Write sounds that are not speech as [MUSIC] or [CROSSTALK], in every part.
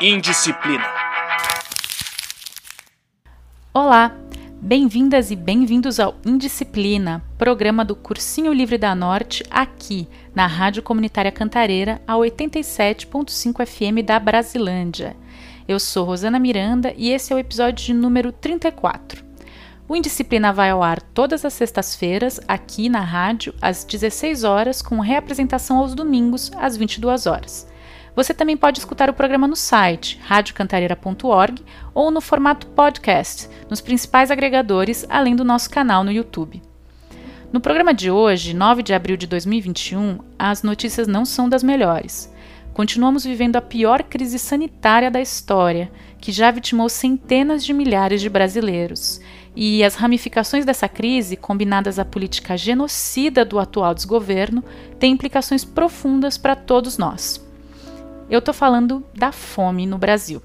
Indisciplina. Olá, bem-vindas e bem-vindos ao Indisciplina, programa do Cursinho Livre da Norte, aqui na Rádio Comunitária Cantareira, a 87.5 FM da Brasilândia. Eu sou Rosana Miranda e esse é o episódio de número 34. O Indisciplina vai ao ar todas as sextas-feiras, aqui na rádio, às 16 horas, com reapresentação aos domingos, às 22 horas. Você também pode escutar o programa no site radiocantareira.org ou no formato podcast, nos principais agregadores, além do nosso canal no YouTube. No programa de hoje, 9 de abril de 2021, as notícias não são das melhores. Continuamos vivendo a pior crise sanitária da história, que já vitimou centenas de milhares de brasileiros. E as ramificações dessa crise, combinadas à política genocida do atual desgoverno, têm implicações profundas para todos nós. Eu estou falando da fome no Brasil.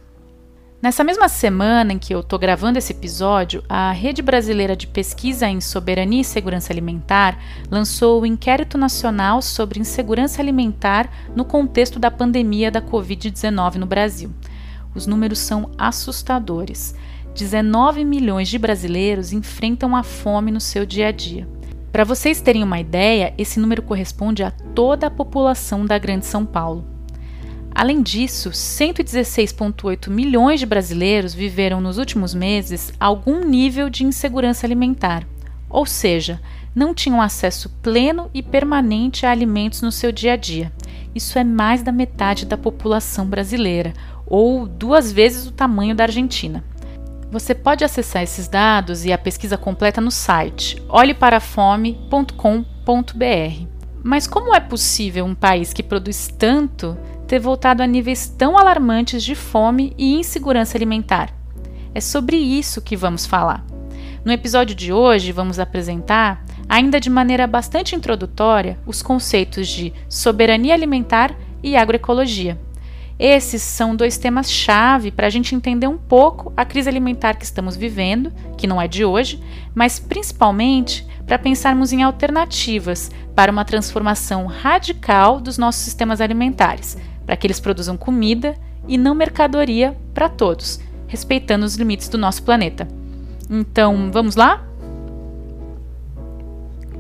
Nessa mesma semana em que eu estou gravando esse episódio, a Rede Brasileira de Pesquisa em Soberania e Segurança Alimentar lançou o Inquérito Nacional sobre Insegurança Alimentar no contexto da pandemia da Covid-19 no Brasil. Os números são assustadores. 19 milhões de brasileiros enfrentam a fome no seu dia a dia. Para vocês terem uma ideia, esse número corresponde a toda a população da Grande São Paulo. Além disso, 116,8 milhões de brasileiros viveram nos últimos meses algum nível de insegurança alimentar, ou seja, não tinham acesso pleno e permanente a alimentos no seu dia a dia. Isso é mais da metade da população brasileira, ou duas vezes o tamanho da Argentina. Você pode acessar esses dados e a pesquisa completa no site olheparafome.com.br. Mas como é possível um país que produz tanto ter voltado a níveis tão alarmantes de fome e insegurança alimentar? É sobre isso que vamos falar. No episódio de hoje, vamos apresentar, ainda de maneira bastante introdutória, os conceitos de soberania alimentar e agroecologia. Esses são dois temas-chave para a gente entender um pouco a crise alimentar que estamos vivendo, que não é de hoje, mas principalmente para pensarmos em alternativas para uma transformação radical dos nossos sistemas alimentares, para que eles produzam comida e não mercadoria para todos, respeitando os limites do nosso planeta. Então, vamos lá?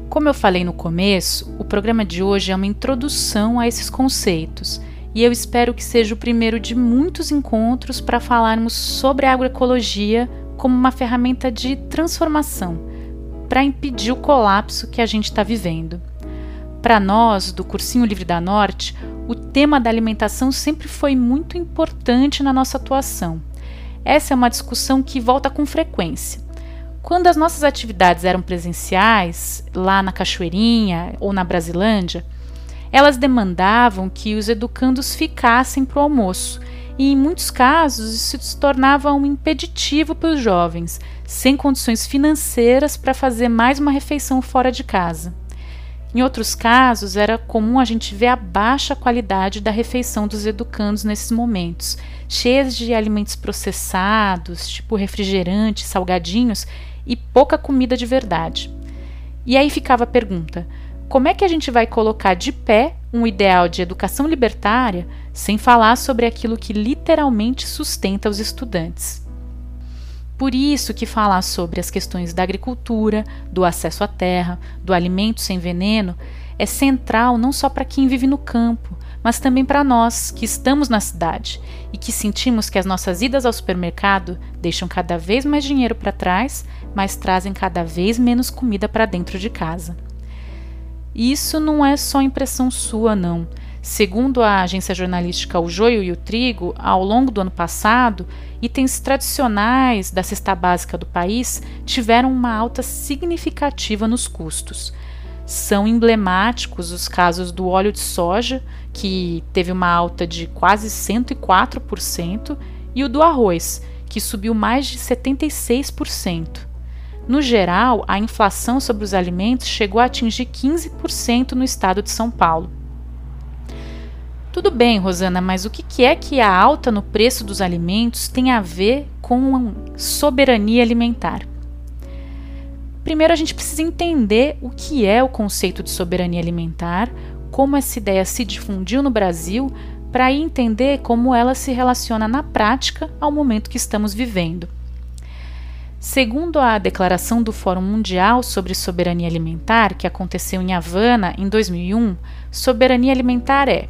Como eu falei no começo, o programa de hoje é uma introdução a esses conceitos e eu espero que seja o primeiro de muitos encontros para falarmos sobre a agroecologia como uma ferramenta de transformação para impedir o colapso que a gente está vivendo. Para nós, do Cursinho Livre da Norte, o tema da alimentação sempre foi muito importante na nossa atuação. Essa é uma discussão que volta com frequência. Quando as nossas atividades eram presenciais, lá na Cachoeirinha ou na Brasilândia, elas demandavam que os educandos ficassem para o almoço, e em muitos casos isso se tornava um impeditivo para os jovens, sem condições financeiras para fazer mais uma refeição fora de casa. Em outros casos, era comum a gente ver a baixa qualidade da refeição dos educandos nesses momentos, cheias de alimentos processados, tipo refrigerantes, salgadinhos e pouca comida de verdade. E aí ficava a pergunta: como é que a gente vai colocar de pé um ideal de educação libertária sem falar sobre aquilo que literalmente sustenta os estudantes? Por isso que falar sobre as questões da agricultura, do acesso à terra, do alimento sem veneno é central não só para quem vive no campo, mas também para nós que estamos na cidade e que sentimos que as nossas idas ao supermercado deixam cada vez mais dinheiro para trás, mas trazem cada vez menos comida para dentro de casa. E isso não é só impressão sua, não. Segundo a agência jornalística O Joio e o Trigo, ao longo do ano passado, itens tradicionais da cesta básica do país tiveram uma alta significativa nos custos. São emblemáticos os casos do óleo de soja, que teve uma alta de quase 104%, e o do arroz, que subiu mais de 76%. No geral, a inflação sobre os alimentos chegou a atingir 15% no estado de São Paulo. Tudo bem, Rosana, mas o que é que a alta no preço dos alimentos tem a ver com soberania alimentar? Primeiro, a gente precisa entender o que é o conceito de soberania alimentar, como essa ideia se difundiu no Brasil para entender como ela se relaciona na prática ao momento que estamos vivendo. Segundo a declaração do Fórum Mundial sobre Soberania Alimentar, que aconteceu em Havana em 2001, soberania alimentar é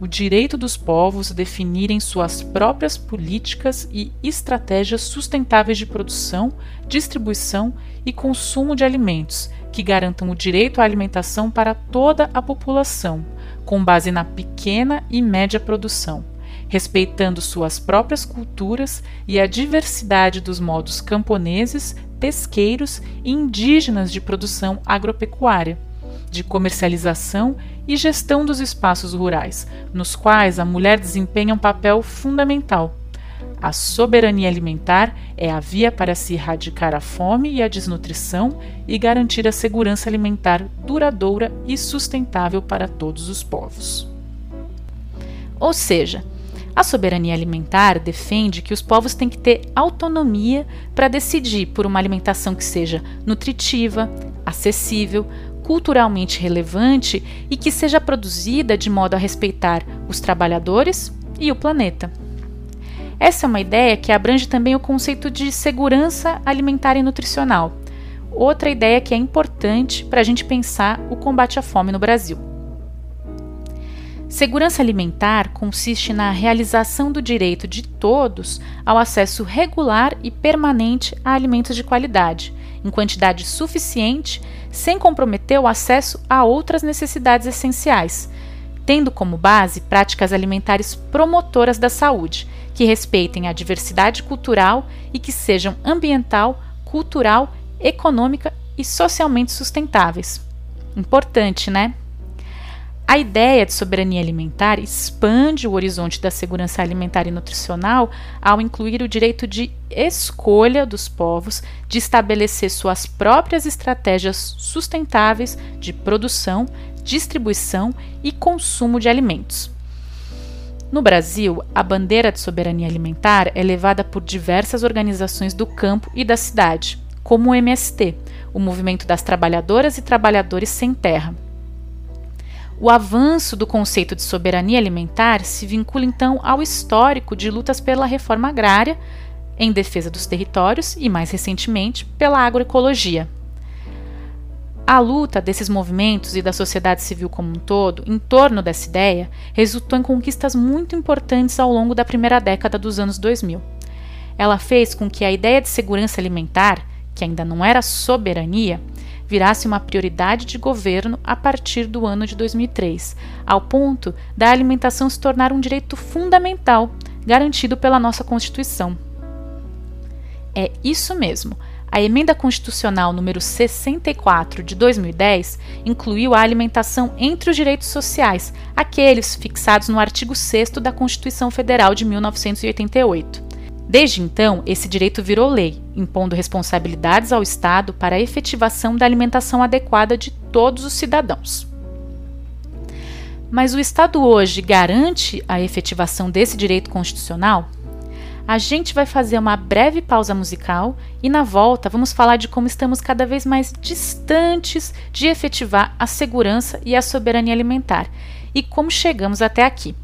o direito dos povos definirem suas próprias políticas e estratégias sustentáveis de produção, distribuição e consumo de alimentos, que garantam o direito à alimentação para toda a população, com base na pequena e média produção, respeitando suas próprias culturas e a diversidade dos modos camponeses, pesqueiros e indígenas de produção agropecuária, de comercialização e gestão dos espaços rurais, nos quais a mulher desempenha um papel fundamental a soberania alimentar é a via para se erradicar a fome e a desnutrição e garantir a segurança alimentar duradoura e sustentável para todos os povos. Ou seja, a soberania alimentar defende que os povos têm que ter autonomia para decidir por uma alimentação que seja nutritiva, acessível, culturalmente relevante e que seja produzida de modo a respeitar os trabalhadores e o planeta. Essa é uma ideia que abrange também o conceito de segurança alimentar e nutricional, outra ideia que é importante para a gente pensar o combate à fome no Brasil. Segurança alimentar consiste na realização do direito de todos ao acesso regular e permanente a alimentos de qualidade, em quantidade suficiente, sem comprometer o acesso a outras necessidades essenciais, tendo como base práticas alimentares promotoras da saúde, que respeitem a diversidade cultural e que sejam ambiental, cultural, econômica e socialmente sustentáveis. Importante, né? A ideia de soberania alimentar expande o horizonte da segurança alimentar e nutricional ao incluir o direito de escolha dos povos de estabelecer suas próprias estratégias sustentáveis de produção, distribuição e consumo de alimentos. No Brasil, a bandeira de soberania alimentar é levada por diversas organizações do campo e da cidade, como o MST, o Movimento das Trabalhadoras e Trabalhadores Sem Terra. O avanço do conceito de soberania alimentar se vincula então ao histórico de lutas pela reforma agrária, em defesa dos territórios e, mais recentemente, pela agroecologia. A luta desses movimentos e da sociedade civil como um todo em torno dessa ideia resultou em conquistas muito importantes ao longo da primeira década dos anos 2000. Ela fez com que a ideia de segurança alimentar, que ainda não era soberania, virasse uma prioridade de governo a partir do ano de 2003, ao ponto da alimentação se tornar um direito fundamental garantido pela nossa Constituição. É isso mesmo. A emenda constitucional número 64 de 2010 incluiu a alimentação entre os direitos sociais, aqueles fixados no artigo 6 da Constituição Federal de 1988. Desde então, esse direito virou lei, impondo responsabilidades ao Estado para a efetivação da alimentação adequada de todos os cidadãos. Mas o Estado hoje garante a efetivação desse direito constitucional? A gente vai fazer uma breve pausa musical e, na volta, vamos falar de como estamos cada vez mais distantes de efetivar a segurança e a soberania alimentar e como chegamos até aqui.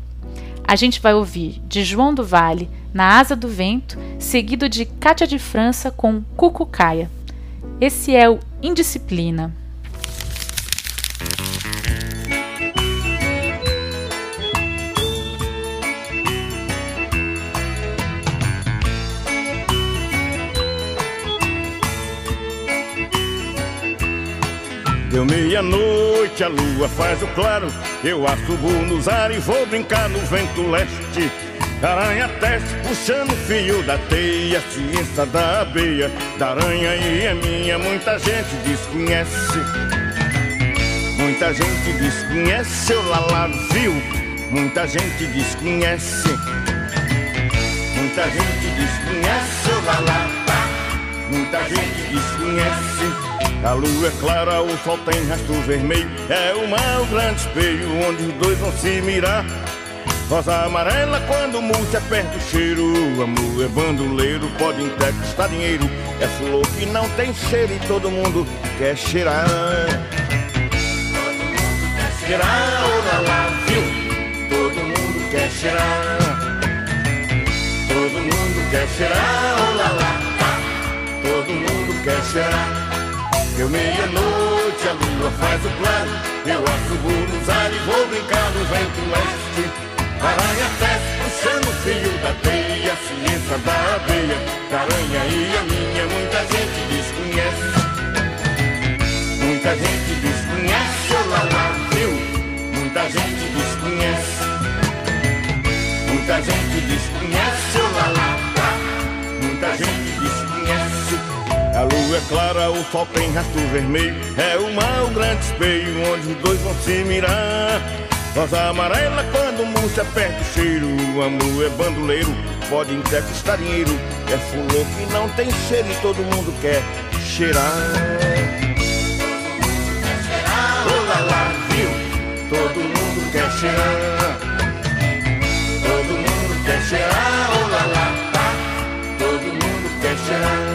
A gente vai ouvir de João do Vale, Na Asa do Vento, seguido de Cátia de França com Cucucaia. Esse é o Indisciplina. Deu meia-noite, a lua faz o claro. Eu assubo nos ares e vou brincar no vento leste. Aranha teste, puxando o fio da teia Ciência da abeia, da aranha e é minha Muita gente desconhece. Muita gente desconhece, o Lala viu. Muita gente desconhece. Muita gente desconhece, o Lala Muita gente desconhece a lua é clara, o sol tem rastro vermelho É o mar o grande espelho onde os dois vão se mirar Rosa amarela quando murcha perde o cheiro Amor é bandoleiro, pode até custar dinheiro É flor que não tem cheiro e todo mundo quer cheirar Todo mundo quer cheirar, oh lá lá, viu? Todo mundo quer cheirar. Todo mundo quer cheirar, oh lá lá, tá? Todo mundo quer cheirar. Deu meia-noite, a lua faz o claro. Eu assumo nos ares e vou brincar no vento leste. Aranha teste, puxando o fio da teia, ciência da abeia. Caranha e a minha, muita gente desconhece. Muita gente desconhece, oh lá viu? Muita gente desconhece. Muita gente desconhece, oh lá lá, tá? Muita gente desconhece. A lua é clara, o sol tem rastro vermelho. É o mar, o grande espelho, onde os dois vão se mirar. Rosa amarela quando murcha perto o cheiro. Amor é bandoleiro, pode custar dinheiro. É fulô que não tem cheiro e todo mundo quer cheirar lá lá, viu? Todo mundo quer cheirar. Todo mundo quer cheirar, oh lá, tá? Todo mundo quer cheirar.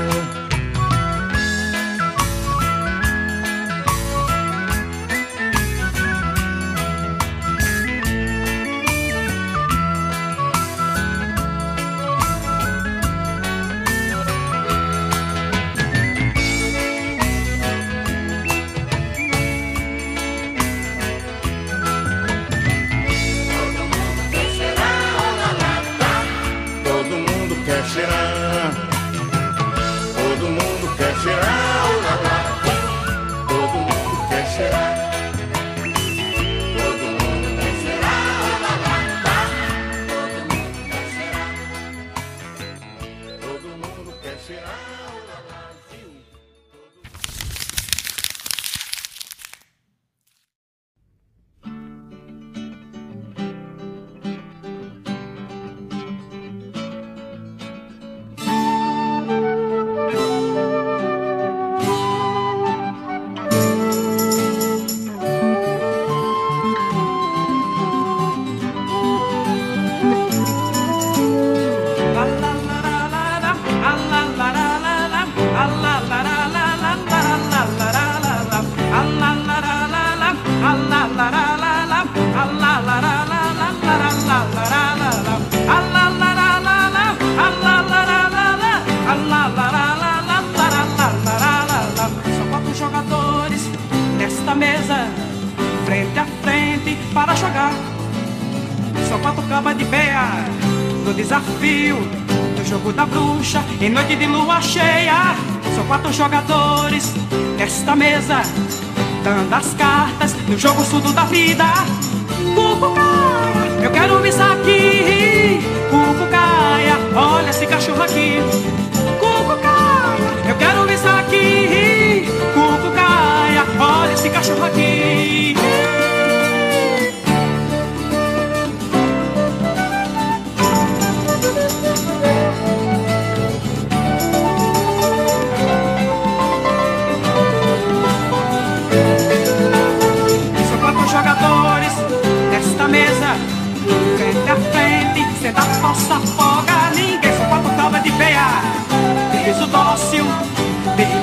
Cartas no jogo surdo da vida.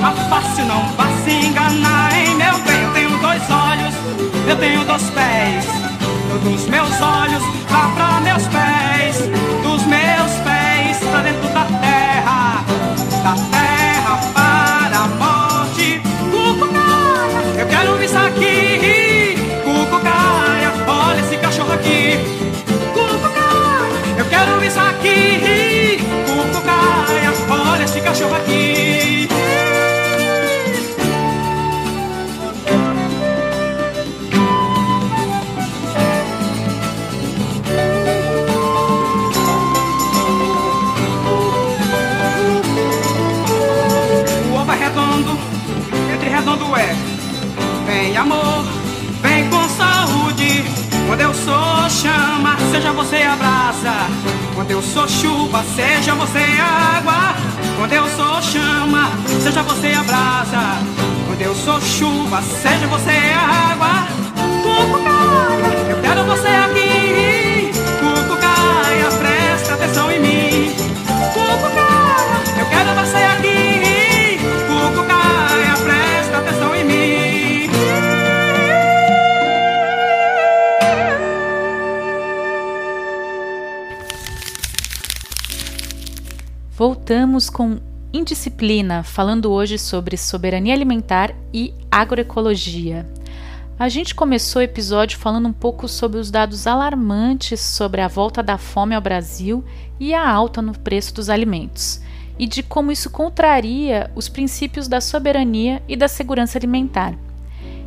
Rima fácil Não vá se enganar, hein meu bem? Eu tenho dois olhos, eu tenho dois pés. Dos meus olhos lá pra meus pés. Dos meus pés pra dentro da terra. Da terra para a morte. Cucucaia, eu quero isso aqui Cucucaia, olha esse cachorro aqui. Quero isso aqui. Cucucaia, olha esse cachorro aqui. Vem amor, vem com saúde. Quando eu sou chama, seja você a brasa. Quando eu sou chuva, seja você água. Quando eu sou chama, seja você a brasa. Quando eu sou chuva, seja você água. Cucucaia, eu quero você aqui. Cucucaia, presta atenção em mim. Voltamos com Indisciplina, falando hoje sobre soberania alimentar e agroecologia. A gente começou o episódio falando um pouco sobre os dados alarmantes sobre a volta da fome ao Brasil e a alta no preço dos alimentos, e de como isso contraria os princípios da soberania e da segurança alimentar.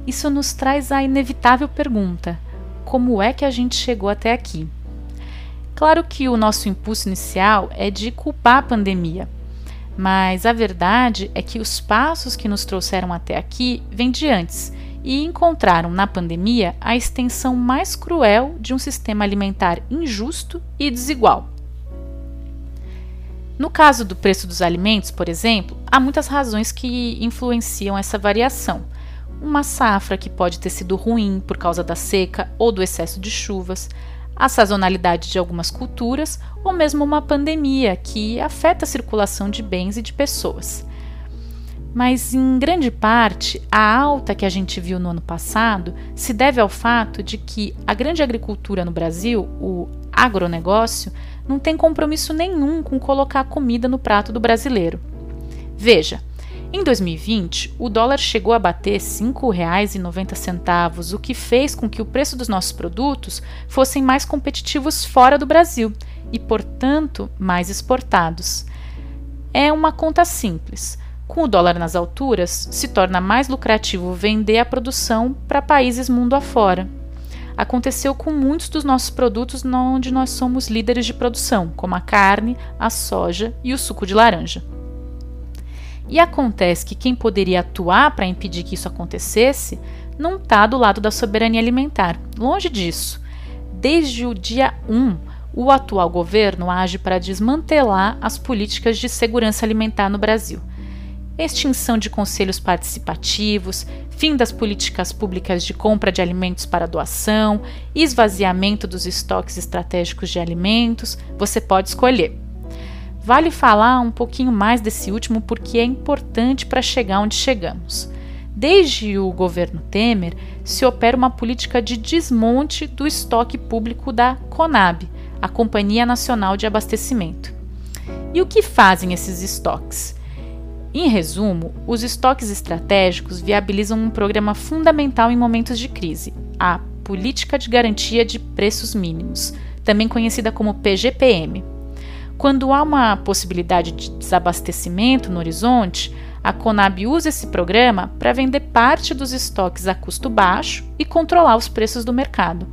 Isso nos traz a inevitável pergunta: como é que a gente chegou até aqui? Claro que o nosso impulso inicial é de culpar a pandemia, mas a verdade é que os passos que nos trouxeram até aqui vêm de antes e encontraram na pandemia a extensão mais cruel de um sistema alimentar injusto e desigual. No caso do preço dos alimentos, por exemplo, há muitas razões que influenciam essa variação. Uma safra que pode ter sido ruim por causa da seca ou do excesso de chuvas, a sazonalidade de algumas culturas ou mesmo uma pandemia que afeta a circulação de bens e de pessoas. Mas, em grande parte, a alta que a gente viu no ano passado se deve ao fato de que a grande agricultura no Brasil, o agronegócio, não tem compromisso nenhum com colocar comida no prato do brasileiro. Veja, em 2020, o dólar chegou a bater R$ 5,90, o que fez com que o preço dos nossos produtos fossem mais competitivos fora do Brasil e, portanto, mais exportados. É uma conta simples. Com o dólar nas alturas, se torna mais lucrativo vender a produção para países mundo afora. Aconteceu com muitos dos nossos produtos onde nós somos líderes de produção, como a carne, a soja e o suco de laranja. E acontece que quem poderia atuar para impedir que isso acontecesse não está do lado da soberania alimentar. Longe disso. Desde o dia 1, o atual governo age para desmantelar as políticas de segurança alimentar no Brasil. Extinção de conselhos participativos, fim das políticas públicas de compra de alimentos para doação, esvaziamento dos estoques estratégicos de alimentos, você pode escolher. Vale falar um pouquinho mais desse último porque é importante para chegar onde chegamos. Desde o governo Temer, se opera uma política de desmonte do estoque público da CONAB, a Companhia Nacional de Abastecimento. E o que fazem esses estoques? Em resumo, os estoques estratégicos viabilizam um programa fundamental em momentos de crise, a Política de Garantia de Preços Mínimos, também conhecida como PGPM. Quando há uma possibilidade de desabastecimento no horizonte, a Conab usa esse programa para vender parte dos estoques a custo baixo e controlar os preços do mercado.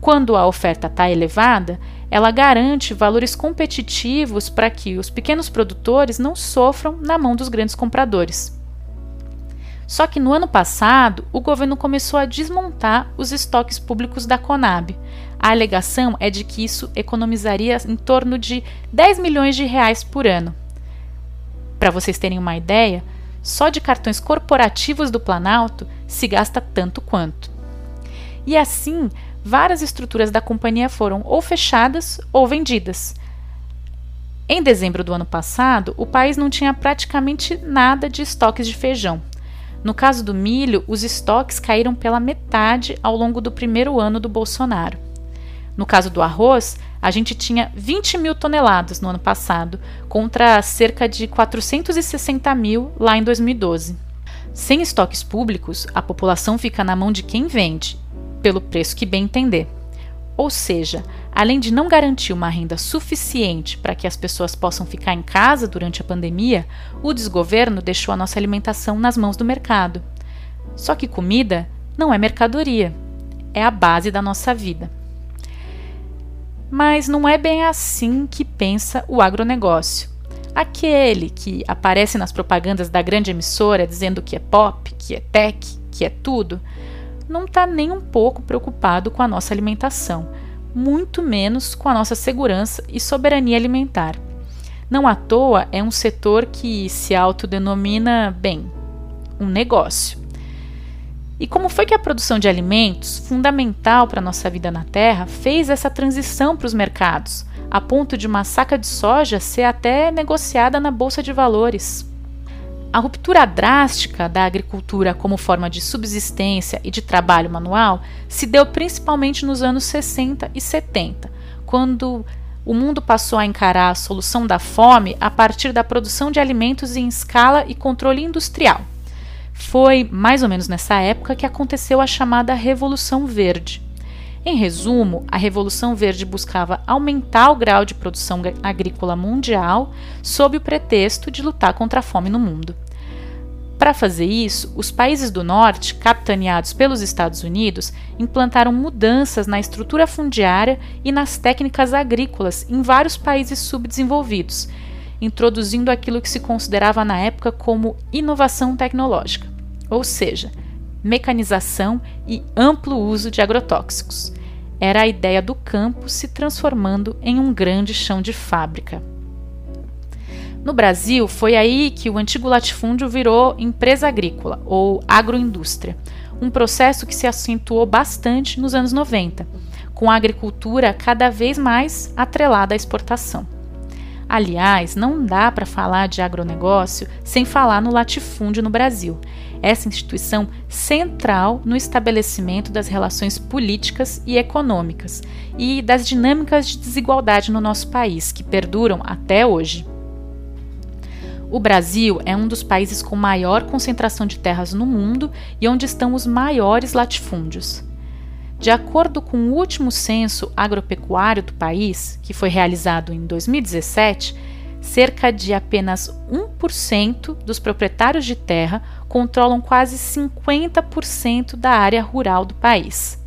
Quando a oferta está elevada, ela garante valores competitivos para que os pequenos produtores não sofram na mão dos grandes compradores. Só que no ano passado, o governo começou a desmontar os estoques públicos da Conab. A alegação é de que isso economizaria em torno de 10 milhões de reais por ano. Para vocês terem uma ideia, só de cartões corporativos do Planalto se gasta tanto quanto. E assim, várias estruturas da companhia foram ou fechadas ou vendidas. Em dezembro do ano passado, o país não tinha praticamente nada de estoques de feijão. No caso do milho, os estoques caíram pela metade ao longo do primeiro ano do Bolsonaro. No caso do arroz, a gente tinha 20 mil toneladas no ano passado, contra cerca de 460 mil lá em 2012. Sem estoques públicos, a população fica na mão de quem vende, pelo preço que bem entender. Ou seja, além de não garantir uma renda suficiente para que as pessoas possam ficar em casa durante a pandemia, o desgoverno deixou a nossa alimentação nas mãos do mercado. Só que comida não é mercadoria, é a base da nossa vida. Mas não é bem assim que pensa o agronegócio. Aquele que aparece nas propagandas da grande emissora dizendo que é pop, que é tech, que é tudo, não está nem um pouco preocupado com a nossa alimentação, muito menos com a nossa segurança e soberania alimentar. Não à toa é um setor que se autodenomina, bem, um negócio. E como foi que a produção de alimentos, fundamental para a nossa vida na Terra, fez essa transição para os mercados, a ponto de uma saca de soja ser até negociada na bolsa de valores? A ruptura drástica da agricultura como forma de subsistência e de trabalho manual se deu principalmente nos anos 60 e 70, quando o mundo passou a encarar a solução da fome a partir da produção de alimentos em escala e controle industrial. Foi mais ou menos nessa época que aconteceu a chamada Revolução Verde. Em resumo, a Revolução Verde buscava aumentar o grau de produção agrícola mundial sob o pretexto de lutar contra a fome no mundo. Para fazer isso, os países do norte, capitaneados pelos Estados Unidos, implantaram mudanças na estrutura fundiária e nas técnicas agrícolas em vários países subdesenvolvidos, introduzindo aquilo que se considerava na época como inovação tecnológica, ou seja, mecanização e amplo uso de agrotóxicos. Era a ideia do campo se transformando em um grande chão de fábrica. No Brasil, foi aí que o antigo latifúndio virou empresa agrícola ou agroindústria, um processo que se acentuou bastante nos anos 90, com a agricultura cada vez mais atrelada à exportação. Aliás, não dá para falar de agronegócio sem falar no latifúndio no Brasil, essa instituição central no estabelecimento das relações políticas e econômicas e das dinâmicas de desigualdade no nosso país, que perduram até hoje. O Brasil é um dos países com maior concentração de terras no mundo e onde estão os maiores latifúndios. De acordo com o último censo agropecuário do país, que foi realizado em 2017, cerca de apenas 1% dos proprietários de terra controlam quase 50% da área rural do país.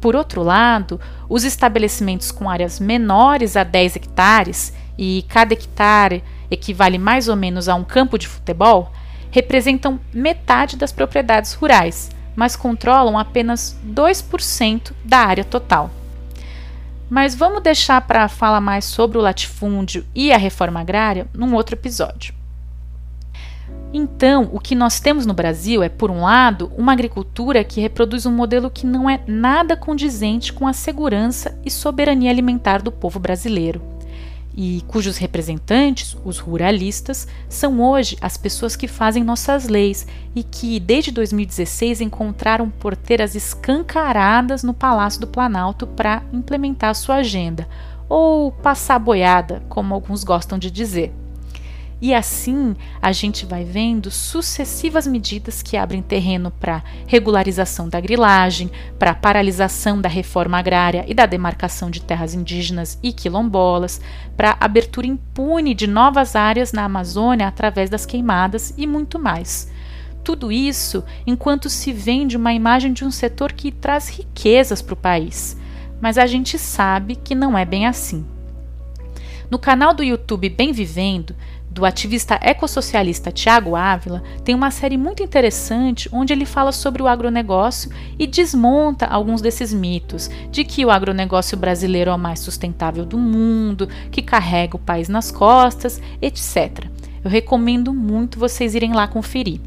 Por outro lado, os estabelecimentos com áreas menores a 10 hectares, e cada hectare equivale mais ou menos a um campo de futebol, representam metade das propriedades rurais, mas controlam apenas 2% da área total. Mas vamos deixar para falar mais sobre o latifúndio e a reforma agrária num outro episódio. Então, o que nós temos no Brasil é, por um lado, uma agricultura que reproduz um modelo que não é nada condizente com a segurança e soberania alimentar do povo brasileiro e cujos representantes, os ruralistas, são hoje as pessoas que fazem nossas leis e que, desde 2016, encontraram porteiras escancaradas no Palácio do Planalto para implementar sua agenda, ou passar boiada, como alguns gostam de dizer. E assim a gente vai vendo sucessivas medidas que abrem terreno para regularização da grilagem, para paralisação da reforma agrária e da demarcação de terras indígenas e quilombolas, para abertura impune de novas áreas na Amazônia através das queimadas e muito mais. Tudo isso enquanto se vende uma imagem de um setor que traz riquezas para o país. Mas a gente sabe que não é bem assim. No canal do YouTube Bem Vivendo, do ativista ecossocialista Tiago Ávila, tem uma série muito interessante onde ele fala sobre o agronegócio e desmonta alguns desses mitos de que o agronegócio brasileiro é o mais sustentável do mundo, que carrega o país nas costas, etc. Eu recomendo muito vocês irem lá conferir.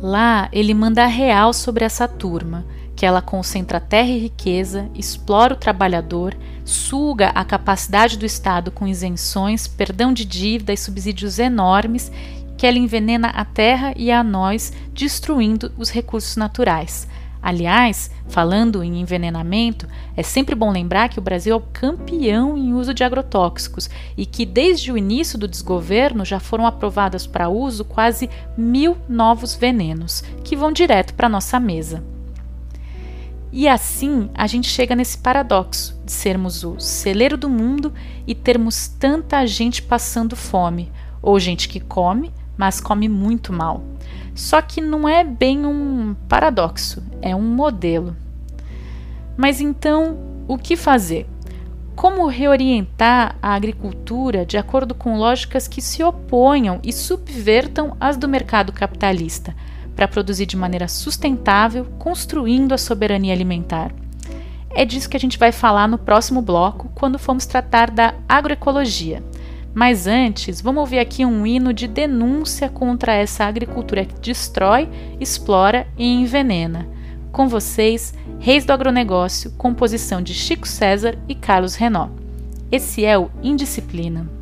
Lá ele manda real sobre essa turma, que ela concentra terra e riqueza, explora o trabalhador suga a capacidade do Estado com isenções, perdão de dívida e subsídios enormes, que ela envenena a terra e a nós, destruindo os recursos naturais. Aliás, falando em envenenamento, é sempre bom lembrar que o Brasil é o campeão em uso de agrotóxicos e que desde o início do desgoverno já foram aprovados para uso quase mil novos venenos, que vão direto para nossa mesa. E assim a gente chega nesse paradoxo de sermos o celeiro do mundo e termos tanta gente passando fome, ou gente que come, mas come muito mal. Só que não é bem um paradoxo, é um modelo. Mas então, o que fazer? Como reorientar a agricultura de acordo com lógicas que se oponham e subvertam as do mercado capitalista? Para produzir de maneira sustentável, construindo a soberania alimentar. É disso que a gente vai falar no próximo bloco, quando formos tratar da agroecologia. Mas antes, vamos ouvir aqui um hino de denúncia contra essa agricultura que destrói, explora e envenena. Com vocês, Reis do Agronegócio, composição de Chico César e Carlos Renó. Esse é o Indisciplina.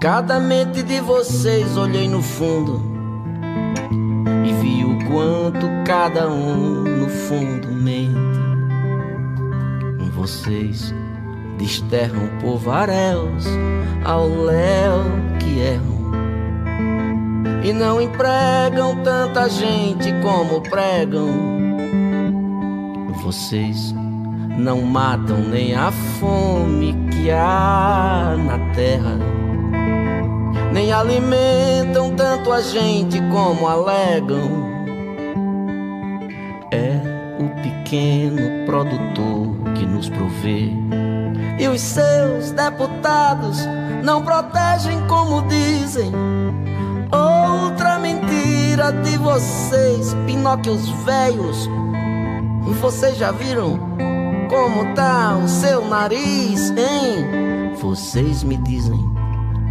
Cada mente de vocês olhei no fundo e vi o quanto cada um no fundo mente. Vocês desterram povaréus ao léu que erram e não empregam tanta gente como pregam. Vocês não matam nem a fome que há na terra, nem alimentam tanto a gente como alegam. É o pequeno produtor que nos provê. E os seus deputados não protegem como dizem Outra mentira de vocês, Pinóquios velhos. Vocês já viram como tá o seu nariz, hein? Vocês me dizem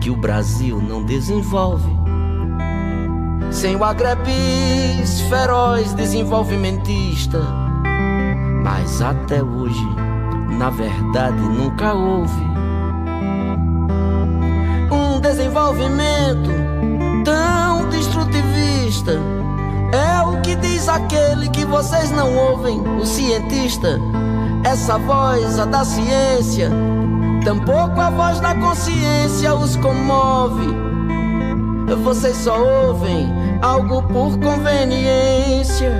que o Brasil não desenvolve sem o agrebis feroz desenvolvimentista. Mas até hoje, na verdade, nunca houve um desenvolvimento tão destrutivista. É o que diz aquele que vocês não ouvem, o cientista. Essa voz, a da ciência, tampouco a voz da consciência os comove. Vocês só ouvem algo por conveniência.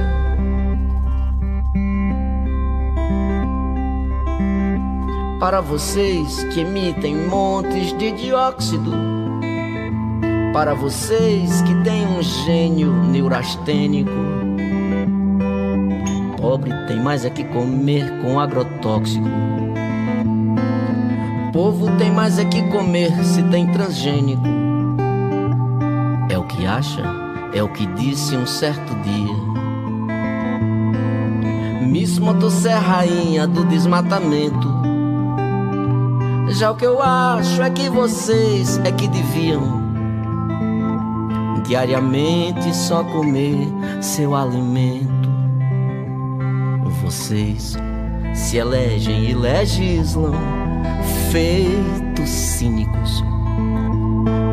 Para vocês que emitem montes de dióxido para vocês que têm um gênio neurastênico. Pobre tem mais é que comer com agrotóxico. Povo tem mais é que comer se tem transgênico. É o que acha, é o que disse um certo dia. Miss Motosserra, rainha do desmatamento. Já o que eu acho é que vocês é que deviam diariamente só comer seu alimento. Vocês se elegem e legislam, feitos cínicos,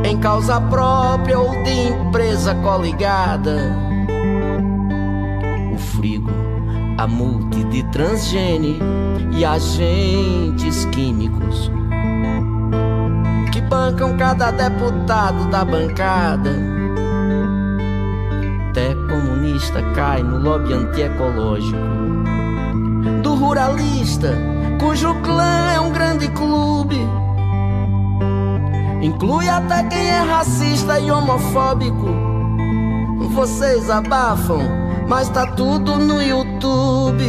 em causa própria ou de empresa coligada. O frigo, a multi de transgene e agentes químicos que bancam cada deputado da bancada até comunista cai no lobby antiecológico. Do ruralista, cujo clã é um grande clube. Inclui até quem é racista e homofóbico. Vocês abafam, mas tá tudo no YouTube.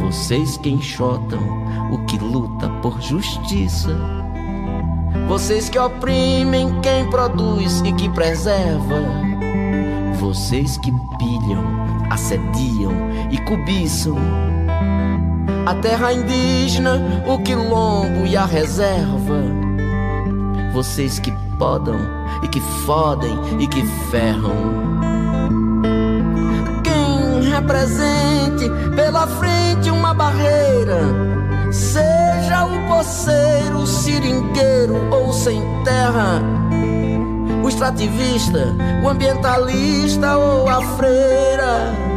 Vocês que enxotam o que luta por justiça. Vocês que oprimem quem produz e que preserva. Vocês que pilham, assediam e cobiçam a terra indígena, o quilombo e a reserva. Vocês que podam e que fodem e que ferram. Quem represente pela frente uma barreira, seja o poceiro, o seringueiro ou sem terra o extrativista, o ambientalista ou a freira.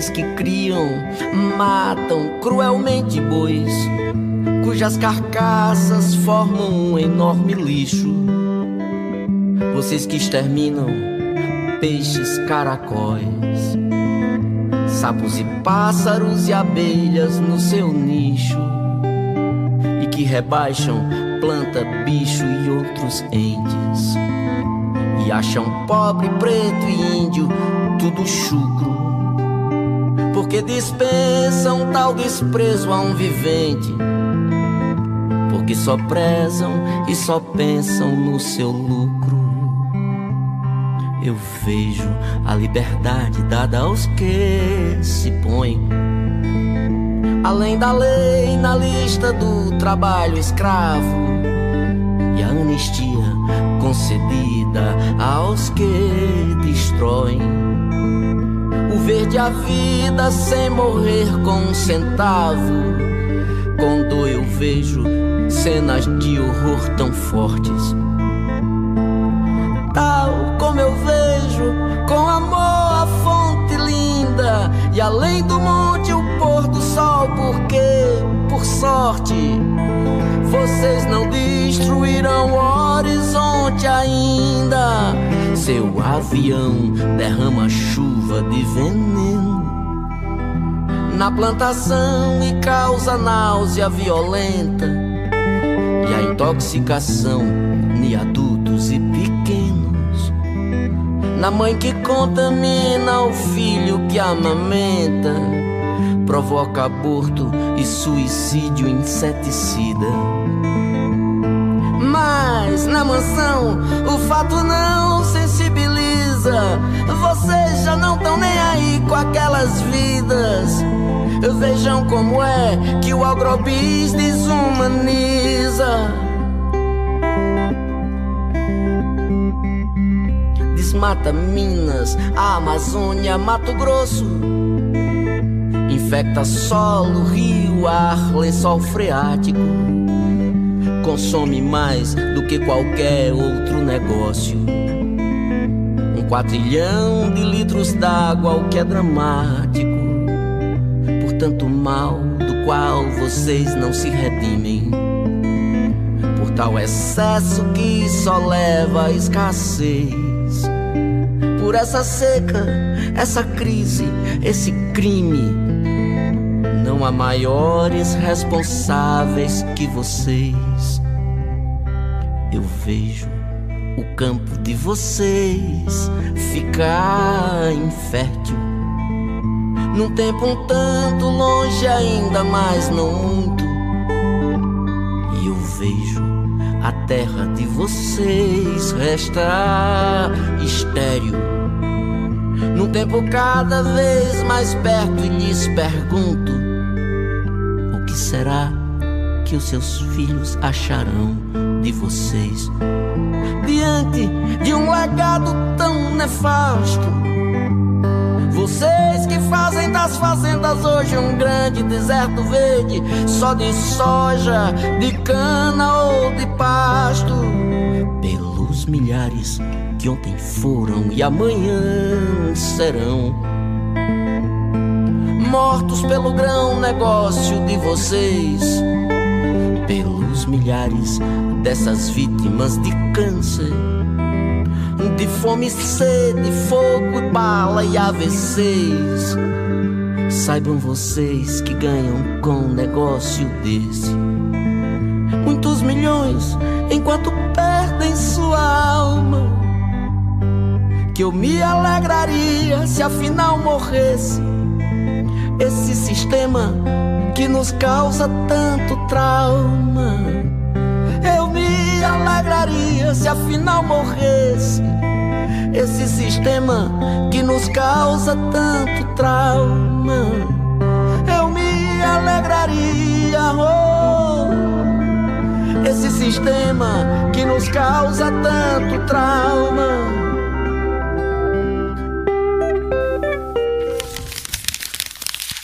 Vocês que criam, matam cruelmente bois, cujas carcaças formam um enorme lixo. Vocês que exterminam peixes, caracóis, sapos e pássaros e abelhas no seu nicho e que rebaixam planta, bicho e outros entes e acham pobre, preto e índio tudo chucro porque dispensam tal desprezo a um vivente. Porque só prezam e só pensam no seu lucro. Eu vejo a liberdade dada aos que se põem. Além da lei na lista do trabalho escravo. E a anistia concedida aos que destroem o verde a vida sem morrer com um centavo. Quando eu vejo cenas de horror tão fortes. Tal como eu vejo com amor a fonte linda e além do monte o pôr do sol, porque, por sorte, vocês não destruirão o horizonte ainda. Seu avião derrama chuva de veneno na plantação e causa náusea violenta intoxicação em adultos e pequenos. Na mãe que contamina o filho que amamenta, provoca aborto e suicídio inseticida. Mas na mansão o fato não sensibiliza. Vocês já não estão nem aí com aquelas vidas. Vejam como é que o agrobis desumaniza. desmata Minas, a Amazônia, Mato Grosso. Infecta solo, rio, ar, lençol freático. Consome mais do que qualquer outro negócio. Quatrilhão de litros d'água, o que é dramático. Por tanto mal do qual vocês não se redimem. Por tal excesso que só leva à escassez por essa seca, essa crise, esse crime. Não há maiores responsáveis que vocês. Eu vejo o campo de vocês ficar infértil. Num tempo um tanto longe, ainda mais não muito. E eu vejo a terra de vocês resta estéril num tempo cada vez mais perto e lhes pergunto: o que será que os seus filhos acharão de vocês de um legado tão nefasto? Vocês que fazem das fazendas hoje um grande deserto verde, só de soja, de cana ou de pasto, pelos milhares que ontem foram e amanhã serão. Mortos pelo grão negócio de vocês, dessas vítimas de câncer, de fome, sede, fogo e bala e AVCs. Saibam vocês que ganham com um negócio desse muitos milhões enquanto perdem sua alma que eu me alegraria se afinal morresse esse sistema que nos causa tanto trauma. Eu me alegraria se afinal morresse esse sistema que nos causa tanto trauma. Eu me alegraria, oh, esse sistema que nos causa tanto trauma.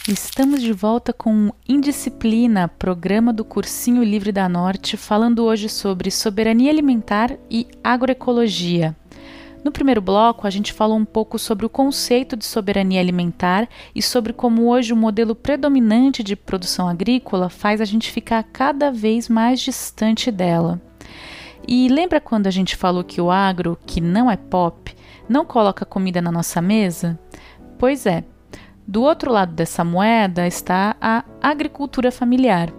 Estamos de volta com Indisciplina, programa do Cursinho Livre da Norte, falando hoje sobre soberania alimentar e agroecologia. No primeiro bloco, a gente falou um pouco sobre o conceito de soberania alimentar e sobre como hoje o modelo predominante de produção agrícola faz a gente ficar cada vez mais distante dela. E lembra quando a gente falou que o agro, que não é pop, não coloca comida na nossa mesa? Pois é. Do outro lado dessa moeda está a agricultura familiar.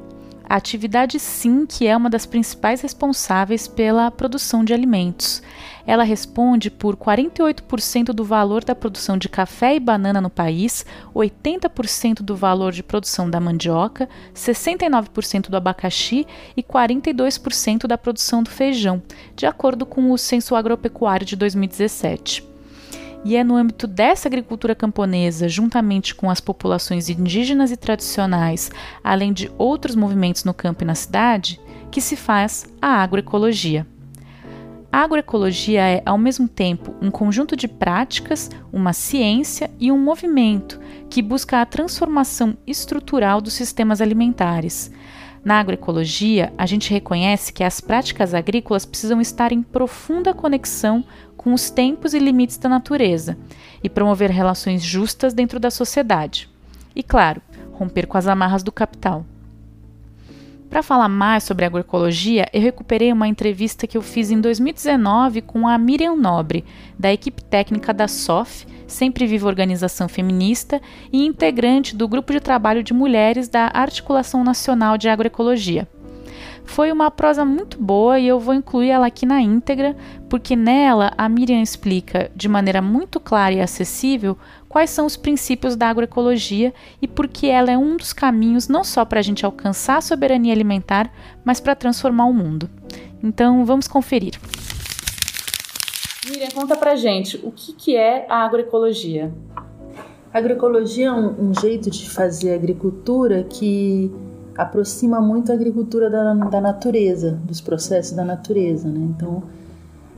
A atividade sim que é uma das principais responsáveis pela produção de alimentos. Ela responde por 48% do valor da produção de café e banana no país, 80% do valor de produção da mandioca, 69% do abacaxi e 42% da produção do feijão, de acordo com o Censo Agropecuário de 2017 e é no âmbito dessa agricultura camponesa, juntamente com as populações indígenas e tradicionais, além de outros movimentos no campo e na cidade, que se faz a agroecologia. A agroecologia é, ao mesmo tempo, um conjunto de práticas, uma ciência e um movimento que busca a transformação estrutural dos sistemas alimentares. Na agroecologia, a gente reconhece que as práticas agrícolas precisam estar em profunda conexão com os tempos e limites da natureza e promover relações justas dentro da sociedade. E, claro, romper com as amarras do capital. Para falar mais sobre agroecologia, eu recuperei uma entrevista que eu fiz em 2019 com a Miriam Nobre, da equipe técnica da SOF, Sempre Viva Organização Feminista, e integrante do grupo de trabalho de mulheres da Articulação Nacional de Agroecologia. Foi uma prosa muito boa e eu vou incluir ela aqui na íntegra, porque nela a Miriam explica de maneira muito clara e acessível quais são os princípios da agroecologia e por que ela é um dos caminhos não só para a gente alcançar a soberania alimentar, mas para transformar o mundo. Então vamos conferir. Miriam, conta pra gente o que, que é a agroecologia. A agroecologia é um, um jeito de fazer agricultura que aproxima muito a agricultura da, da natureza, dos processos da natureza, né? Então,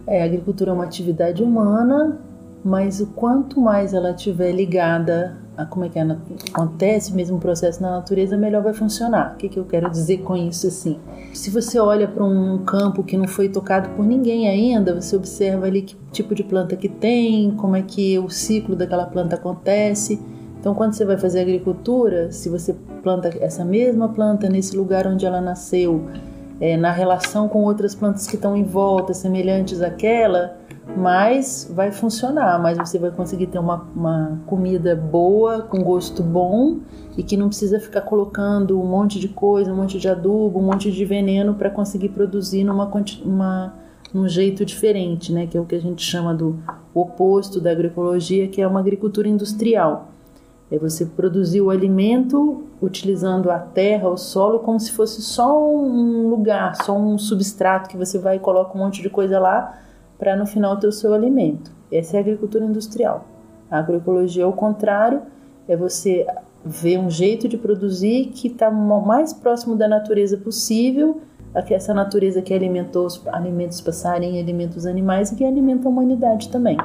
é, a agricultura é uma atividade humana, mas o quanto mais ela estiver ligada como é que é, acontece mesmo o processo na natureza, melhor vai funcionar. O que, que eu quero dizer com isso assim? Se você olha para um campo que não foi tocado por ninguém ainda, você observa ali que tipo de planta que tem, como é que o ciclo daquela planta acontece. Então, quando você vai fazer agricultura, se você planta essa mesma planta nesse lugar onde ela nasceu, é, na relação com outras plantas que estão em volta, semelhantes àquela, mais vai funcionar, mas você vai conseguir ter uma, uma comida boa, com gosto bom e que não precisa ficar colocando um monte de coisa, um monte de adubo, um monte de veneno para conseguir produzir numa, uma, num jeito diferente, né? Que é o que a gente chama do oposto da agroecologia, que é uma agricultura industrial. É você produzir o alimento utilizando a terra, o solo, como se fosse só um lugar, só um substrato que você vai e coloca um monte de coisa lá para no final ter o seu alimento. Essa é a agricultura industrial. A agroecologia, ao contrário, é você ver um jeito de produzir que está mais próximo da natureza possível, essa natureza que alimentou os alimentos passarinhos, alimenta os animais e que alimenta a humanidade também.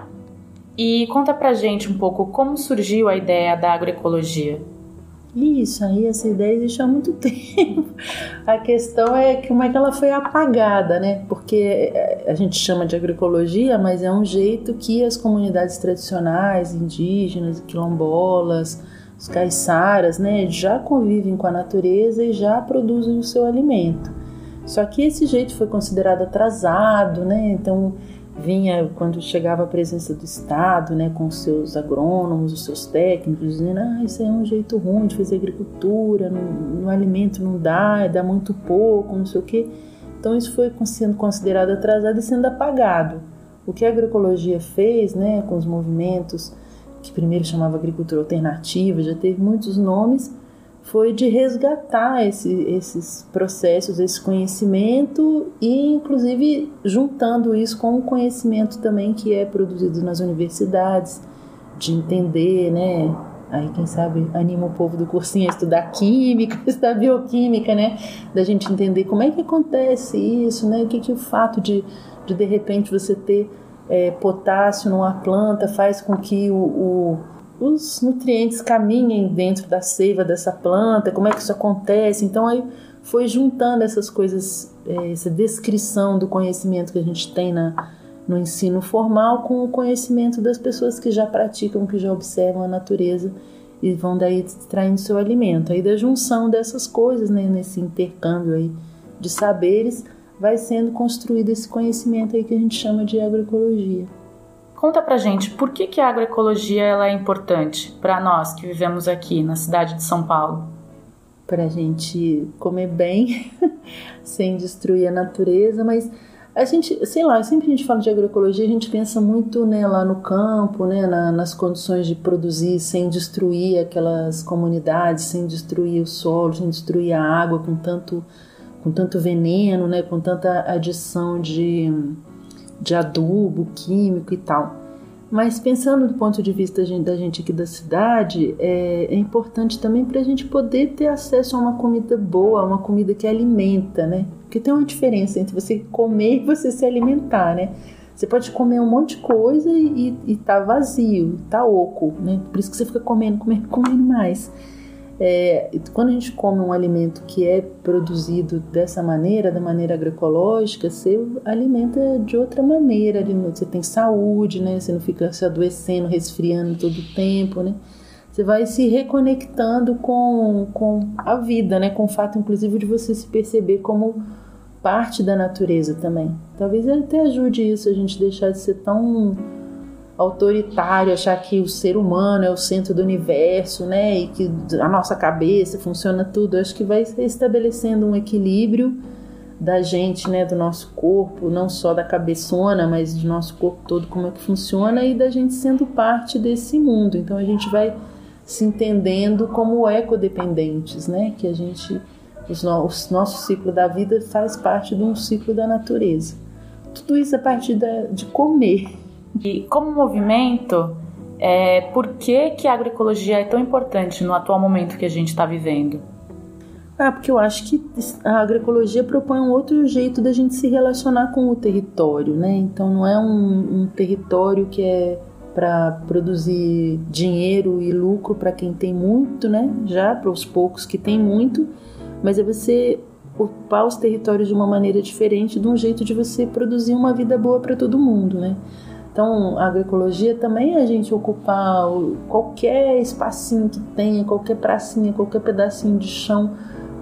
E conta pra gente um pouco como surgiu a ideia da agroecologia. Isso, aí essa ideia existe há muito [LAUGHS] tempo. A questão é como é que ela foi apagada, né? Porque eh, a gente chama de agroecologia, mas é um jeito que as comunidades tradicionais, indígenas, quilombolas, os caiçaras, né, já convivem com a natureza e já produzem o seu alimento. Só que esse jeito foi considerado atrasado, né? Então vinha quando chegava a presença do Estado, né, com seus agrônomos, os seus técnicos, dizendo: ah, isso é um jeito ruim de fazer agricultura, no, no alimento não dá, dá muito pouco, não sei o quê. Então isso foi sendo considerado atrasado e sendo apagado. O que a agroecologia fez, né, com os movimentos que primeiro chamava agricultura alternativa, já teve muitos nomes, foi de resgatar esse, esses processos, esse conhecimento e, inclusive, juntando isso com o conhecimento também que é produzido nas universidades, de entender, né? Aí, quem sabe, anima o povo do cursinho a estudar química, [LAUGHS] estudar bioquímica, né? Da gente entender como é que acontece isso, né? O que, que o fato de, de, de repente, você ter é, potássio numa planta faz com que o, o os nutrientes caminhem dentro da seiva dessa planta, como é que isso acontece. Então aí foi juntando essas coisas, é, essa descrição do conhecimento que a gente tem na, no ensino formal com o conhecimento das pessoas que já praticam, que já observam a natureza e vão daí extraindo seu alimento. Aí da junção dessas coisas, né, nesse intercâmbio aí de saberes, vai sendo construído esse conhecimento aí que a gente chama de agroecologia. Conta pra gente, por que, que a agroecologia ela é importante para nós que vivemos aqui na cidade de São Paulo? Para gente comer bem, [LAUGHS] sem destruir a natureza, mas a gente, sei lá, sempre a gente fala de agroecologia, a gente pensa muito né, lá no campo, né, na, nas condições de produzir sem destruir aquelas comunidades, sem destruir o solo, sem destruir a água com tanto, com tanto veneno, né, com tanta adição de de adubo químico e tal. Mas pensando do ponto de vista da gente aqui da cidade, é, é importante também para a gente poder ter acesso a uma comida boa, uma comida que alimenta, né? Porque tem uma diferença entre você comer e você se alimentar, né? Você pode comer um monte de coisa e, e, tá vazio, tá oco, né? Por isso que você fica comendo, comendo, comendo mais. É, quando a gente come um alimento que é produzido dessa maneira, da maneira agroecológica, você alimenta de outra maneira, você tem saúde, né? Você não fica se adoecendo, resfriando todo o tempo, né? Você vai se reconectando com, com a vida, né? Com o fato, inclusive, de você se perceber como parte da natureza também. Talvez até ajude isso, a gente deixar de ser tão autoritário, achar que o ser humano é o centro do universo, né, e que a nossa cabeça funciona tudo. Acho que vai estabelecendo um equilíbrio da gente, né, do nosso corpo, não só da cabeçona, mas do nosso corpo todo como é que funciona e da gente sendo parte desse mundo. Então a gente vai se entendendo como ecodependentes, né, que a gente os no, o nosso ciclo da vida faz parte de um ciclo da natureza. Tudo isso a partir da, de comer, e como movimento, é, por que, que a agroecologia é tão importante no atual momento que a gente está vivendo? Ah, porque eu acho que a agroecologia propõe um outro jeito da gente se relacionar com o território, né? Então não é um, um território que é para produzir dinheiro e lucro para quem tem muito, né? Já para os poucos que tem muito, mas é você ocupar os territórios de uma maneira diferente, de um jeito de você produzir uma vida boa para todo mundo, né? Então, a agroecologia também é a gente ocupar qualquer espacinho que tenha, qualquer pracinha, qualquer pedacinho de chão,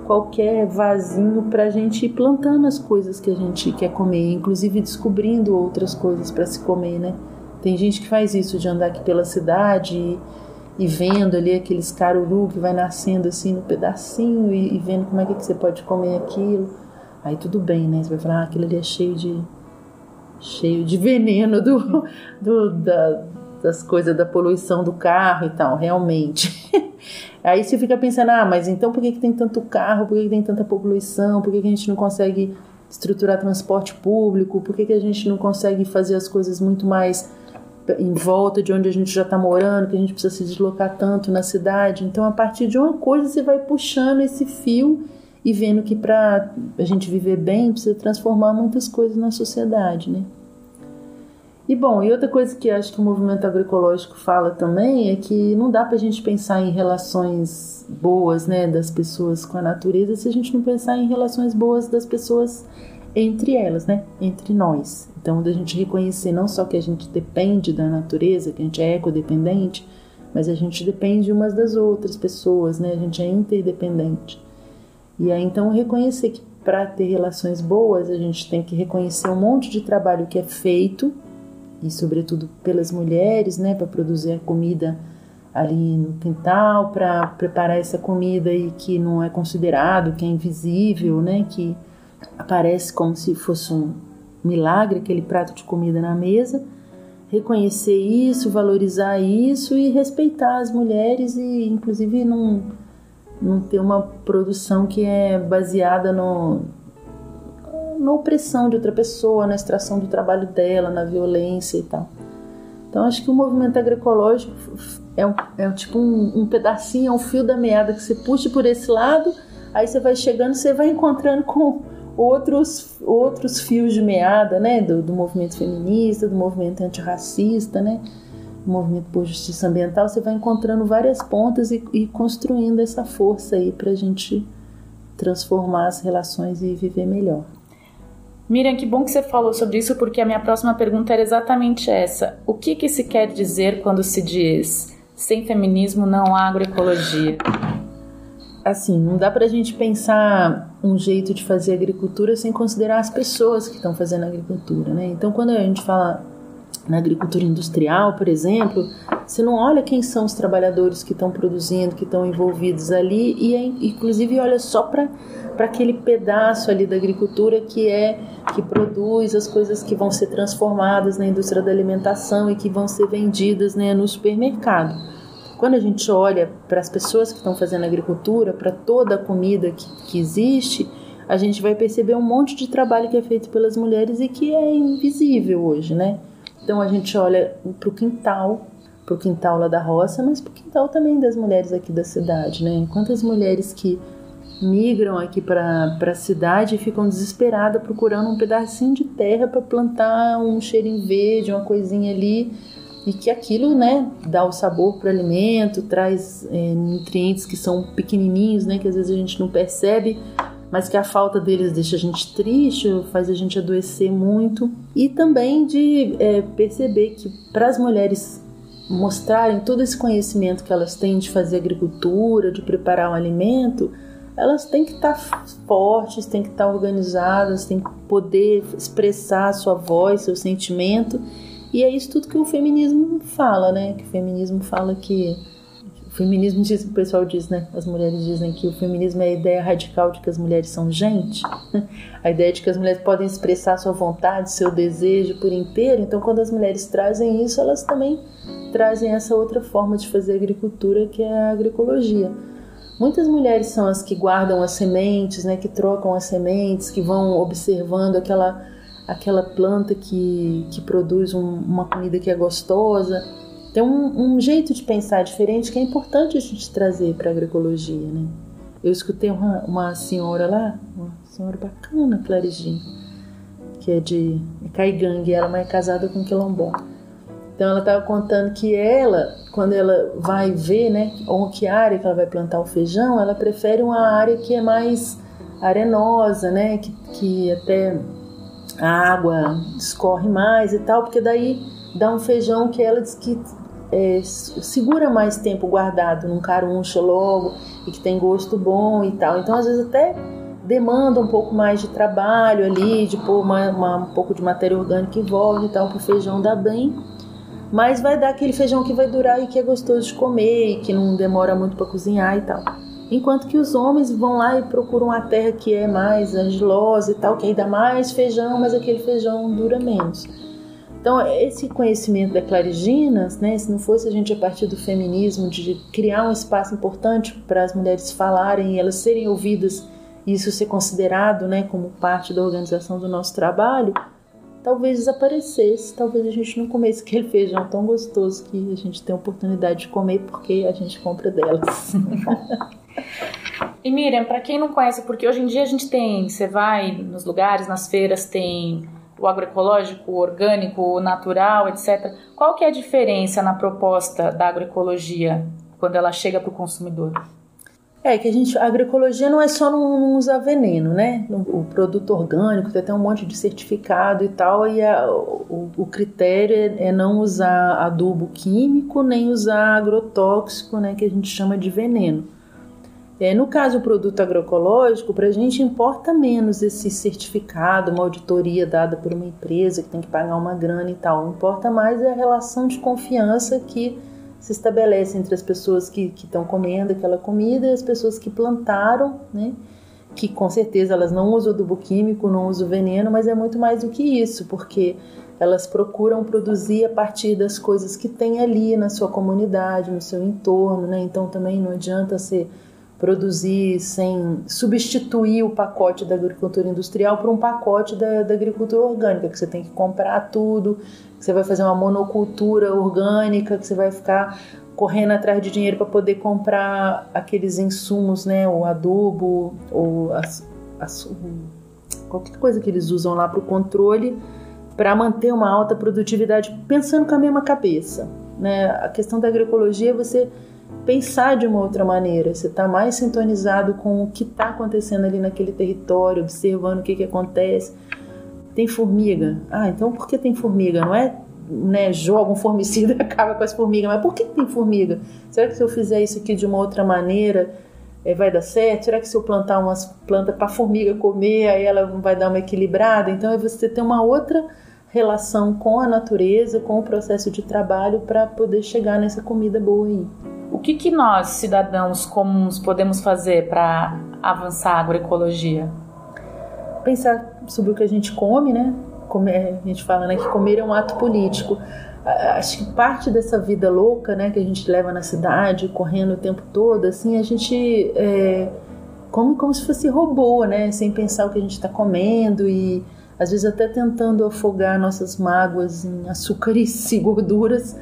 qualquer vasinho para a gente ir plantando as coisas que a gente quer comer, inclusive descobrindo outras coisas para se comer, né? Tem gente que faz isso de andar aqui pela cidade e, e vendo ali aqueles caruru que vai nascendo assim no pedacinho e, e vendo como é que você pode comer aquilo. Aí tudo bem, né? Você vai falar, ah, aquilo ali é cheio de cheio de veneno do, do da, das coisas da poluição do carro e tal, realmente. [LAUGHS] Aí você fica pensando, ah, mas então por que, que tem tanto carro, por que, que tem tanta poluição, por que, que a gente não consegue estruturar transporte público, por que, que a gente não consegue fazer as coisas muito mais em volta de onde a gente já está morando, que a gente precisa se deslocar tanto na cidade. Então, a partir de uma coisa, você vai puxando esse fio e vendo que para a gente viver bem precisa transformar muitas coisas na sociedade, né? E bom, e outra coisa que acho que o movimento agroecológico fala também é que não dá para a gente pensar em relações boas, né, das pessoas com a natureza se a gente não pensar em relações boas das pessoas entre elas, né, entre nós. Então, da gente reconhecer não só que a gente depende da natureza, que a gente é ecodependente, mas a gente depende umas das outras pessoas, né, a gente é interdependente. E aí então reconhecer que para ter relações boas a gente tem que reconhecer um monte de trabalho que é feito e sobretudo pelas mulheres, né, para produzir a comida ali no quintal, para preparar essa comida e que não é considerado, que é invisível, né, que aparece como se fosse um milagre aquele prato de comida na mesa. Reconhecer isso, valorizar isso e respeitar as mulheres e inclusive não não ter uma produção que é baseada no, na opressão de outra pessoa, na extração do trabalho dela, na violência e tal. Então acho que o movimento agroecológico é, um, é tipo um, um pedacinho, é um fio da meada que você puxa por esse lado, aí você vai chegando, você vai encontrando com outros, outros fios de meada, né, do, do movimento feminista, do movimento antirracista, né, movimento por justiça ambiental, você vai encontrando várias pontas e, e construindo essa força aí para a gente transformar as relações e viver melhor. Miriam, que bom que você falou sobre isso, porque a minha próxima pergunta era exatamente essa. O que, que se quer dizer quando se diz sem feminismo não há agroecologia? assim, não dá para a gente pensar um jeito de fazer agricultura sem considerar as pessoas que estão fazendo agricultura, né? Então, quando a gente fala na agricultura industrial, por exemplo, você não olha quem são os trabalhadores que estão produzindo, que estão envolvidos ali, e é, inclusive olha só para aquele pedaço ali da agricultura que é que produz as coisas que vão ser transformadas na indústria da alimentação e que vão ser vendidas né, no supermercado. Quando a gente olha para as pessoas que estão fazendo agricultura, para toda a comida que, que existe, a gente vai perceber um monte de trabalho que é feito pelas mulheres e que é invisível hoje, né? Então a gente olha para o quintal, para o quintal lá da roça, mas para o quintal também das mulheres aqui da cidade, né? Quantas mulheres que migram aqui para a cidade e ficam desesperadas procurando um pedacinho de terra para plantar um cheirinho verde, uma coisinha ali, e que aquilo, né, dá o sabor para o alimento, traz é, nutrientes que são pequenininhos, né, que às vezes a gente não percebe, mas que a falta deles deixa a gente triste, faz a gente adoecer muito. E também de é, perceber que para as mulheres mostrarem todo esse conhecimento que elas têm de fazer agricultura, de preparar um alimento, elas têm que estar tá fortes, têm que estar tá organizadas, têm que poder expressar sua voz, seu sentimento. E é isso tudo que o feminismo fala, né? Que o feminismo fala que feminismo diz, o pessoal diz, né? As mulheres dizem que o feminismo é a ideia radical de que as mulheres são gente, a ideia de que as mulheres podem expressar sua vontade, seu desejo por inteiro. Então, quando as mulheres trazem isso, elas também trazem essa outra forma de fazer agricultura, que é a agroecologia. Muitas mulheres são as que guardam as sementes, né? Que trocam as sementes, que vão observando aquela aquela planta que, que produz um, uma comida que é gostosa tem um, um, jeito de pensar diferente que é importante a gente trazer para a agroecologia, né? Eu escutei uma, uma senhora lá, uma senhora bacana, Clariginha, que é de Caigangue, ela é casada com Quilombo. Então ela estava contando que ela, quando ela vai ver, né, ou que área que ela vai plantar o feijão, ela prefere uma área que é mais arenosa, né, que, que até a água escorre mais e tal, porque daí dá um feijão que ela diz que é, segura mais tempo guardado num caruncho logo e que tem gosto bom e tal. Então, às vezes, até demanda um pouco mais de trabalho ali, de pôr uma, uma, um pouco de matéria orgânica em volta e tal, para o feijão dar bem. Mas vai dar aquele feijão que vai durar e que é gostoso de comer e que não demora muito para cozinhar e tal. Enquanto que os homens vão lá e procuram a terra que é mais angilosa e tal, que aí dá mais feijão, mas aquele feijão dura menos. Então, esse conhecimento da Clariginas, né, se não fosse a gente a partir do feminismo, de criar um espaço importante para as mulheres falarem e elas serem ouvidas e isso ser considerado né, como parte da organização do nosso trabalho, talvez desaparecesse, talvez a gente não comesse aquele feijão tão gostoso que a gente tem a oportunidade de comer porque a gente compra delas. e Miriam, para quem não conhece, porque hoje em dia a gente tem, você vai nos lugares, nas feiras, tem o agroecológico, o orgânico, o natural, etc. Qual que é a diferença na proposta da agroecologia quando ela chega para o consumidor? É que a gente, a agroecologia não é só não, não usar veneno, né? O produto orgânico tem até um monte de certificado e tal, e a, o, o, critério é, é, não usar adubo químico nem usar agrotóxico, né? Que a gente chama de veneno. É, no caso do produto agroecológico, para a gente importa menos esse certificado, uma auditoria dada por uma empresa que tem que pagar uma grana e tal. Importa mais é a relação de confiança que se estabelece entre as pessoas que estão comendo aquela comida e as pessoas que plantaram, né? Que com certeza elas não usam adubo químico, não usam veneno, mas é muito mais do que isso, porque elas procuram produzir a partir das coisas que tem ali na sua comunidade, no seu entorno, né? Então também não adianta ser produzir sem substituir o pacote da agricultura industrial por um pacote da, da, agricultura orgânica, que você tem que comprar tudo, que você vai fazer uma monocultura orgânica, que você vai ficar correndo atrás de dinheiro para poder comprar aqueles insumos, né, o adubo ou as, as, qualquer coisa que eles usam lá para o controle para manter uma alta produtividade, pensando com a mesma cabeça. Né? A questão da agroecologia é você pensar de uma outra maneira, você está mais sintonizado com o que está acontecendo ali naquele território, observando o que, que acontece. Tem formiga. Ah, então por que tem formiga? Não é né, joga um formicida e [LAUGHS] acaba com as formigas, mas por que tem formiga? Será que se eu fizer isso aqui de uma outra maneira, é, vai dar certo? Será que se eu plantar umas plantas para formiga comer, aí ela vai dar uma equilibrada? Então é você ter uma outra relação com a natureza, com o processo de trabalho para poder chegar nessa comida boa aí. O que, que nós, cidadãos comuns, podemos fazer para avançar a agroecologia? Pensar sobre o que a gente come, né? Comer, a gente fala né, que comer é um ato político. Acho que parte dessa vida louca, né, que a gente leva na cidade, correndo o tempo todo, assim, a gente é, come como se fosse robô, né, sem pensar o que a gente está comendo e às vezes até tentando afogar nossas mágoas em açúcares e gorduras.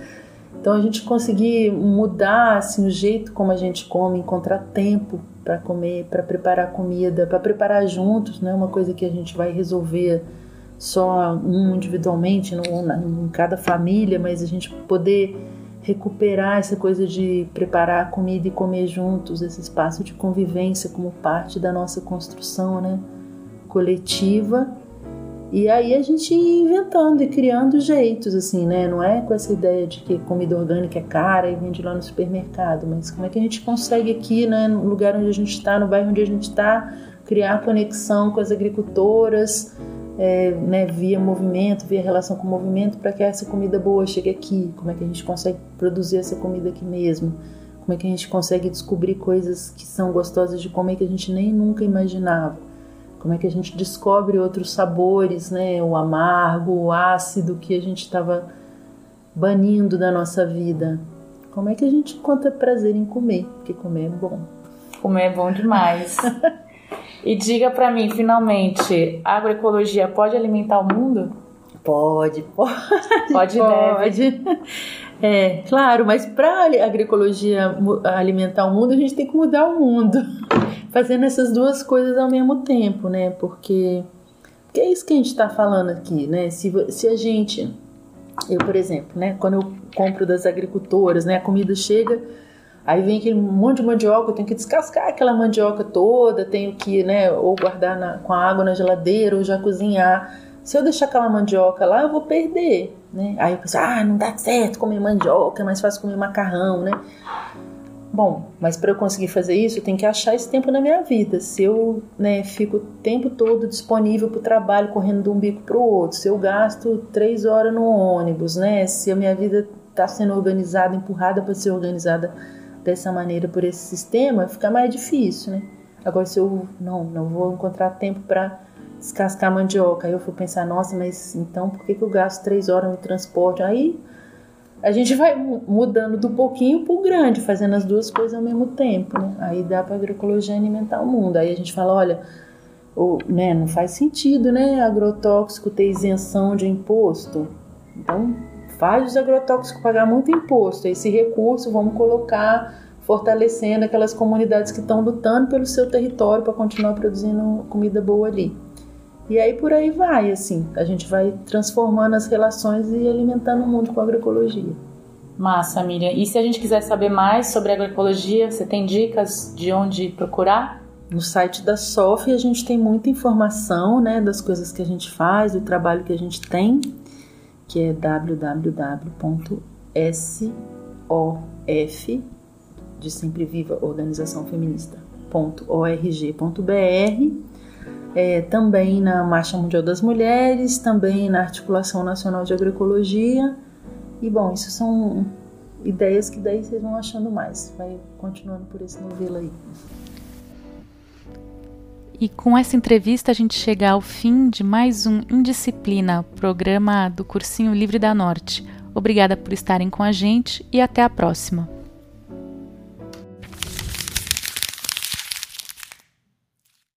Então a gente conseguir mudar assim o jeito como a gente come, encontrar tempo para comer, para preparar comida, para preparar juntos, não é uma coisa que a gente vai resolver só um individualmente, em cada família, mas a gente poder recuperar essa coisa de preparar comida e comer juntos, esse espaço de convivência como parte da nossa construção, né, coletiva e aí a gente ia inventando e criando jeitos, assim, né? Não é com essa ideia de que comida orgânica é cara e vende lá no supermercado, mas como é que a gente consegue aqui, né, no lugar onde a gente está, no bairro onde a gente está, criar conexão com as agricultoras, é, né, via movimento, via relação com o movimento, para que essa comida boa chegue aqui? Como é que a gente consegue produzir essa comida aqui mesmo? Como é que a gente consegue descobrir coisas que são gostosas de comer que a gente nem nunca imaginava? Como é que a gente descobre outros sabores, né? O amargo, o ácido que a gente estava banindo da nossa vida. Como é que a gente encontra prazer em comer? Porque comer é bom. Comer é bom demais. [LAUGHS] e diga para mim, finalmente, a agroecologia pode alimentar o mundo? Pode, pode. Pode, pode. [LAUGHS] É, claro, mas para a agroecologia alimentar o mundo, a gente tem que mudar o mundo fazendo essas duas coisas ao mesmo tempo, né? Porque, porque é isso que a gente está falando aqui, né? Se, se a gente, eu por exemplo, né? Quando eu compro das agricultoras, né? A comida chega, aí vem aquele monte de mandioca, eu tenho que descascar aquela mandioca toda, tenho que, né? Ou guardar na, com a água na geladeira, ou já cozinhar. Se eu deixar aquela mandioca lá, eu vou perder, né? Aí eu penso, ah, não dá certo comer mandioca, é mais fácil comer macarrão, né? Bom, mas para eu conseguir fazer isso, eu tenho que achar esse tempo na minha vida. Se eu né, fico o tempo todo disponível para o trabalho, correndo de um bico para o outro, se eu gasto três horas no ônibus, né? Se a minha vida está sendo organizada, empurrada para ser organizada dessa maneira por esse sistema, fica mais difícil, né? Agora, se eu não, não vou encontrar tempo para descascar mandioca, aí eu vou pensar, nossa, mas então por que, que eu gasto três horas no transporte? Aí a gente vai mudando do pouquinho para o grande, fazendo as duas coisas ao mesmo tempo, né? Aí dá para a agroecologia alimentar o mundo. Aí a gente fala, olha, o, né, não faz sentido, né, agrotóxico ter isenção de imposto. Então, faz os agrotóxicos pagar muito imposto. Esse recurso vamos colocar fortalecendo aquelas comunidades que estão lutando pelo seu território para continuar produzindo comida boa ali. E aí por aí vai, assim, a gente vai transformando as relações e alimentando o mundo com a agroecologia. Massa, Miriam. E se a gente quiser saber mais sobre agroecologia, você tem dicas de onde procurar? No site da SOF a gente tem muita informação, né, das coisas que a gente faz, do trabalho que a gente tem, que é www.sof de sempre viva organização feminista.org.br é, também na Marcha Mundial das Mulheres, também na Articulação Nacional de Agroecologia. E bom, isso são ideias que daí vocês vão achando mais. Vai continuando por esse novelo aí. E com essa entrevista a gente chega ao fim de mais um Indisciplina, programa do Cursinho Livre da Norte. Obrigada por estarem com a gente e até a próxima.